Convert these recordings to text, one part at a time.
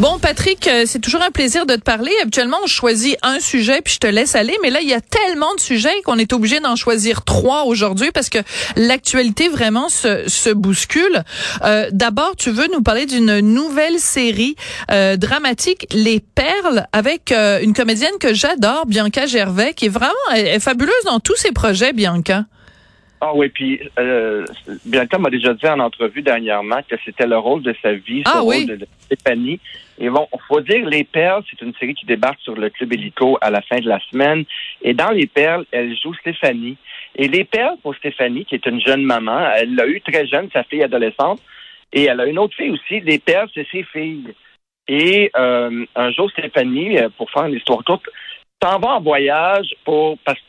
Bon, Patrick, euh, c'est toujours un plaisir de te parler. Habituellement, on choisit un sujet puis je te laisse aller, mais là, il y a tellement de sujets qu'on est obligé d'en choisir trois aujourd'hui parce que l'actualité vraiment se, se bouscule. Euh, D'abord, tu veux nous parler d'une nouvelle série euh, dramatique, Les Perles, avec euh, une comédienne que j'adore, Bianca Gervais, qui est vraiment est fabuleuse dans tous ses projets, Bianca. Ah oui, puis euh, Bianca m'a déjà dit en entrevue dernièrement que c'était le rôle de sa vie, ah, ce oui. rôle de, de Stéphanie. Et bon, faut dire Les Perles, c'est une série qui débarque sur le Club Hélico à la fin de la semaine. Et dans Les Perles, elle joue Stéphanie. Et Les Perles, pour Stéphanie, qui est une jeune maman, elle l'a eu très jeune, sa fille adolescente. Et elle a une autre fille aussi. Les Perles, c'est ses filles. Et euh, un jour, Stéphanie, euh, pour faire une histoire courte, s'en va en voyage pour parce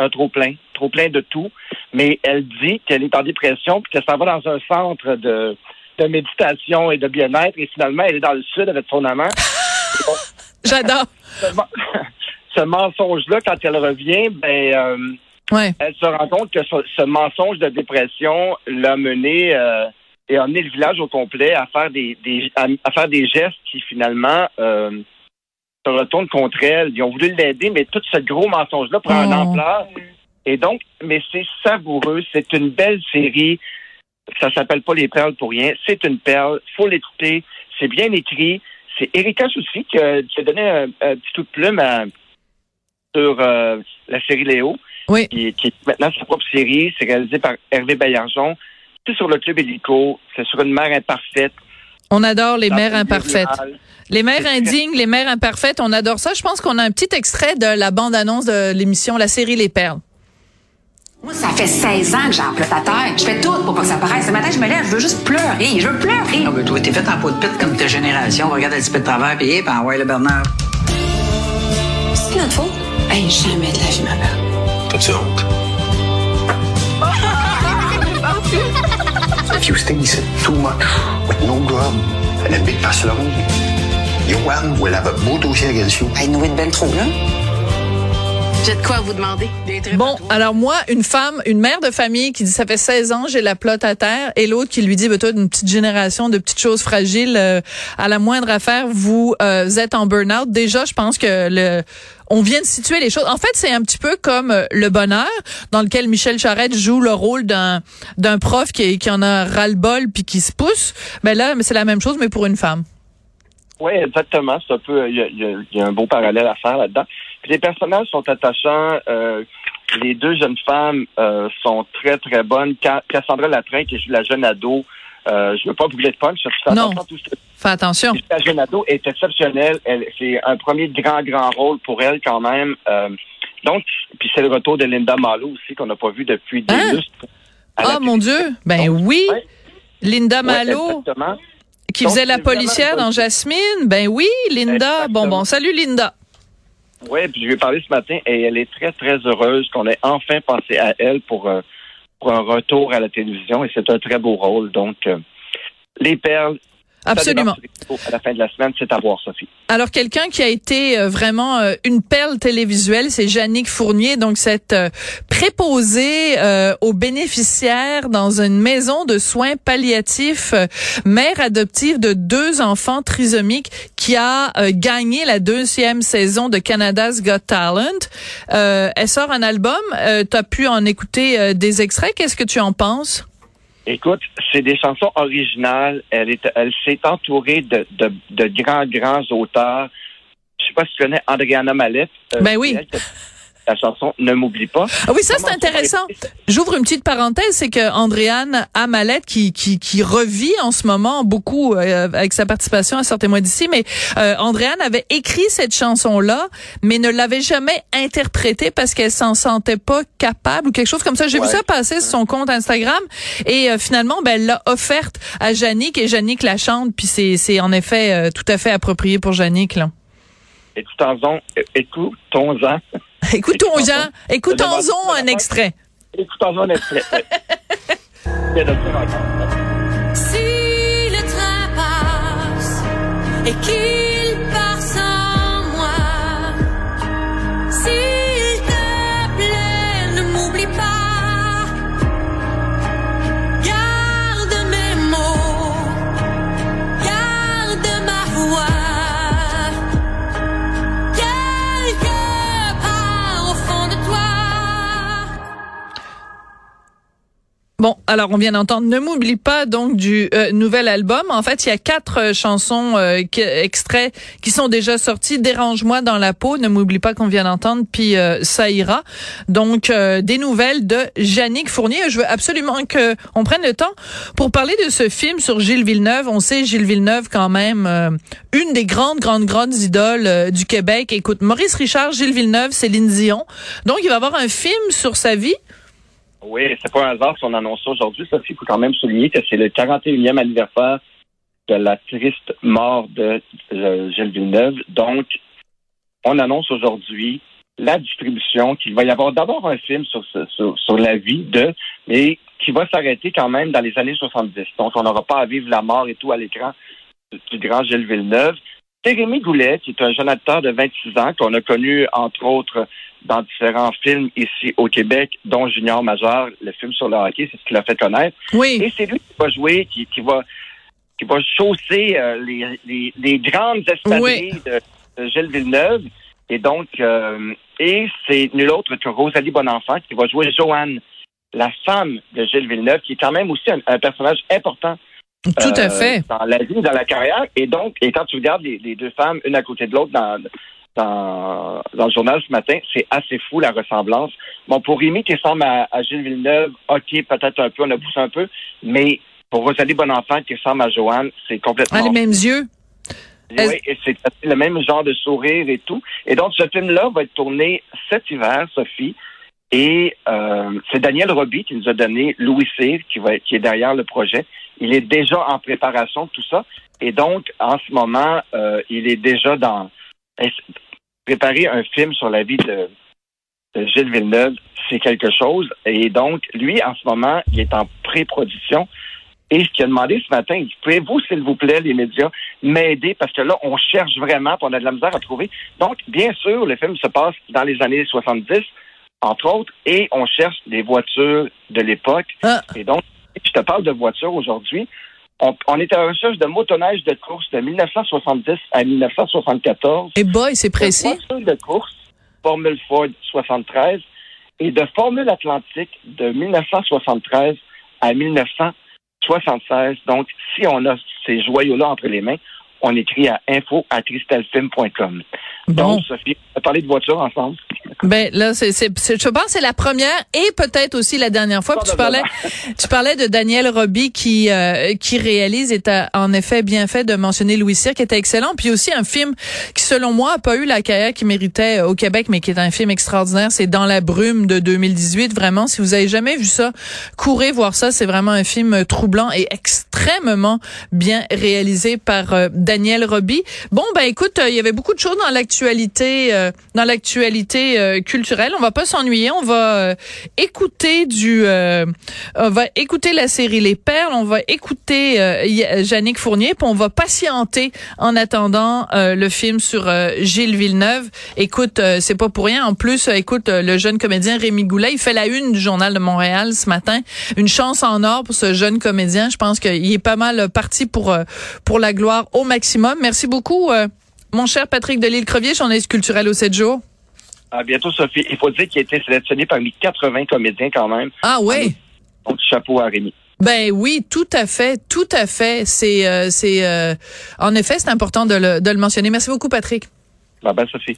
un trop plein, trop plein de tout. Mais elle dit qu'elle est en dépression puis qu'elle s'en va dans un centre de, de méditation et de bien-être. Et finalement, elle est dans le sud avec son amant. J'adore. ce, men- ce mensonge-là, quand elle revient, ben, euh, Ouais. elle se rend compte que ce, ce mensonge de dépression l'a mené euh, et a amené le village au complet à faire des, des à, à faire des gestes qui finalement euh, se retournent contre elle. Ils ont voulu l'aider, mais tout ce gros mensonge-là prend une Oh. ampleur. Et donc, mais c'est savoureux, c'est une belle série. Ça s'appelle pas les perles pour rien. C'est une perle. Faut l'écouter. C'est bien écrit. C'est Erika Soucy qui a, qui a donné un, un petit coup de plume à- sur euh, la série Léo Oui. qui, qui est maintenant sa propre série. C'est réalisé par Hervé Baillargeon. C'est sur le club hélico. C'est sur une mère imparfaite. On adore les mères imparfaites. Les mères indignes, les mères imparfaites, on adore ça. Je pense qu'on a un petit extrait de la bande-annonce de l'émission, la série Les Perles. Moi, ça fait 16 ans que j'ai un plat à terre. Je fais tout pour pas que ça paraisse. Ce matin, je me lève, je veux juste pleurer. Je veux pleurer. Non, mais toi, t'es fait en peau de pite comme ta génération. On regarde un petit peu de travers, puis hip, ah ouais, le Bernard. C'est notre faute? Hey, jamais de la vie, ma belle. T'as-tu honte? if you think this is too much with no grub and a big facility, Johan will have a beau dossier against you. Hey, nous, une belle trouble, là. J'ai de quoi vous demander. Bon, alors moi, une femme, une mère de famille qui dit ça fait 16 ans, j'ai la plotte à terre, et l'autre qui lui dit, bah, toi, une petite génération de petites choses fragiles, euh, à la moindre affaire, vous euh, êtes en burn-out. Déjà, je pense que le on vient de situer les choses. En fait, c'est un petit peu comme euh, Le Bonheur, dans lequel Michel Charette joue le rôle d'un d'un prof qui, qui en a ras-le-bol puis qui se pousse. Ben là, mais c'est la même chose, mais pour une femme. Oui, exactement. C'est un peu, il y, a- il y a- il y a un beau parallèle à faire là-dedans. Puis les personnages sont attachants. euh, les deux jeunes femmes euh, sont très très bonnes. Ca- Cassandra Latrin qui joue la jeune ado. Euh, je veux pas brûler de punch. je Non. tout ce Fais attention. La jeune ado est exceptionnelle. Elle, c'est un premier grand, grand rôle pour elle quand même. Euh, donc, puis c'est le retour de Linda Malo aussi qu'on n'a pas vu depuis des Hein? lustres. Ah mon Dieu, ben oui. Ouais. Linda Malo, qui Donc, faisait la policière dans Jasmine. Ben oui, Linda. Exactement. Bon, bon, salut Linda. Oui, puis je lui ai parlé ce matin et elle est très, très heureuse qu'on ait enfin pensé à elle pour, euh, pour un retour à la télévision et c'est un très beau rôle. Donc, euh, les perles. Absolument. À la fin de la semaine, c'est à voir, Sophie. Alors quelqu'un qui a été euh, vraiment euh, une perle télévisuelle, c'est Jannick Fournier, donc cette euh, préposée euh, aux bénéficiaires dans une maison de soins palliatifs, mère adoptive de deux enfants trisomiques, qui a euh, gagné la deuxième saison de Canada's Got Talent. Euh, elle sort un album, euh, tu as pu en écouter euh, des extraits, qu'est-ce que tu en penses? Écoute, c'est des chansons originales. Elle est, elle s'est entourée de, de, de grands, grands auteurs. Je sais pas si tu connais Andriana Mallette. Euh, Ben oui. elle La chanson Ne m'oublie pas. Ah oui, ça c'est intéressant. J'ouvre une petite parenthèse, c'est que Andréane Amalette qui, qui qui revit en ce moment beaucoup euh, avec sa participation à Sortez-moi d'ici, mais euh, Andréane avait écrit cette chanson-là, mais ne l'avait jamais interprétée parce qu'elle s'en sentait pas capable ou quelque chose comme ça. J'ai vu ça passer sur son compte Instagram et euh, finalement, ben elle l'a offerte à Jannick et Jannick la chante, puis c'est c'est en effet euh, tout à fait approprié pour Jannick là. Écoutons-en, écoutons-en. Écoutons-en, chanson. écoutons-en un extrait. Écoutons un extrait. Si le train passe et qu'il alors on vient d'entendre Ne m'oublie pas donc du euh, nouvel album. En fait, il y a quatre euh, chansons euh, qui- extraits qui sont déjà sortis. Dérange-moi dans la peau, Ne m'oublie pas qu'on vient d'entendre, puis euh, Ça ira. Donc euh, des nouvelles de Yannick Fournier. Je veux absolument que on prenne le temps pour parler de ce film sur Gilles Villeneuve. On sait Gilles Villeneuve quand même une des grandes grandes grandes idoles du Québec. Écoute, Maurice Richard, Gilles Villeneuve, Céline Dion. Donc il va avoir un film sur sa vie. Oui, c'est pas un hasard si on annonce ça aujourd'hui. Ça, il faut quand même souligner que c'est le 41e anniversaire de la triste mort de euh, Gilles Villeneuve. Donc, on annonce aujourd'hui la distribution, qu'il va y avoir d'abord un film sur, sur, sur la vie de, mais qui va s'arrêter quand même dans les années 70. Donc, on n'aura pas à vivre la mort et tout à l'écran du grand Gilles Villeneuve. Rémi Goulet, qui est un jeune acteur de 26 ans, qu'on a connu, entre autres, dans différents films ici au Québec, dont Junior Major, le film sur le hockey, c'est ce qui l'a fait connaître. Oui. Et c'est lui qui va jouer, qui, qui va qui va chausser euh, les, les, les grandes espadrilles de, de Gilles Villeneuve. Et donc, euh, et c'est nul autre que Rosalie Bonenfant qui va jouer Joanne, la femme de Gilles Villeneuve, qui est quand même aussi un, un personnage important Tout à euh, fait. dans la vie, dans la carrière. Et donc, et quand tu regardes les, les deux femmes, une à côté de l'autre dans, dans, dans le journal ce matin, c'est assez fou la ressemblance. Bon, pour Rémi qui ressemble à, à Gilles Villeneuve, OK, peut-être un peu, on a poussé un peu, mais pour Rosalie Bonenfant qui ressemble à Joanne, c'est complètement... Ah, les mêmes yeux? Oui, et c'est le même genre de sourire et tout. Et donc, ce film-là va être tourné cet hiver, Sophie. Et euh, c'est Daniel Roby qui nous a donné Louis Cyr, qui, qui est derrière le projet. Il est déjà en préparation de tout ça. Et donc, en ce moment, euh, il est déjà dans préparer un film sur la vie de, de Gilles Villeneuve, c'est quelque chose. Et donc, lui, en ce moment, il est en pré-production. Et ce qu'il a demandé ce matin, pouvez-vous, s'il vous plaît, les médias, m'aider? Parce que là, on cherche vraiment, on a de la misère à trouver. Donc, bien sûr, le film se passe dans les années 70, entre autres, et on cherche des voitures de l'époque. Ah. Et donc, je te parle de voitures aujourd'hui. On, on est à la recherche de motoneige de course de 1970 à 1974. Et boy, c'est précis. De voitures de course, Formule Ford 73, et de Formule Atlantique de 1973 à 1976. Donc, si on a ces joyaux-là entre les mains, on écrit à info à. Bon. Donc, Sophie, on va parler de voitures ensemble. Ben là, c'est, c'est, je pense que c'est la première et peut-être aussi la dernière fois. Puis tu parlais, tu parlais de Daniel Roby qui euh, qui réalise et t'as en effet bien fait de mentionner Louis Cyr qui était excellent. Puis aussi un film qui selon moi a pas eu la carrière qu'il méritait au Québec, mais qui est un film extraordinaire. C'est Dans la brume de 2018. Vraiment, si vous avez jamais vu ça, courez voir ça. C'est vraiment un film troublant et extrêmement bien réalisé par euh, Daniel Roby. Bon, ben écoute, euh, il y avait beaucoup de choses dans l'actualité, euh, dans l'actualité euh, culturelle. On va pas s'ennuyer. On va euh, écouter du, on va écouter la série Les Perles. On va écouter Yannick Fournier, puis on va patienter en attendant le film sur Gilles Villeneuve. Écoute, c'est pas pour rien. En plus, écoute, le jeune comédien Rémi Goulet, il fait la une du journal de Montréal ce matin. Une chance en or pour ce jeune comédien. Je pense qu'il est pas mal parti pour pour la gloire au maximum. Merci beaucoup, mon cher Patrick Delisle-Crevier, journaliste culturel au 7 jours. À bientôt, Sophie. Il faut dire qu'il a été sélectionné parmi 80 comédiens quand même. Ah oui? Donc, chapeau à Rémi. Ben oui, tout à fait, tout à fait. C'est, euh, c'est, euh, en effet, c'est important de le, de le mentionner. Merci beaucoup, Patrick. Bye bye, Sophie.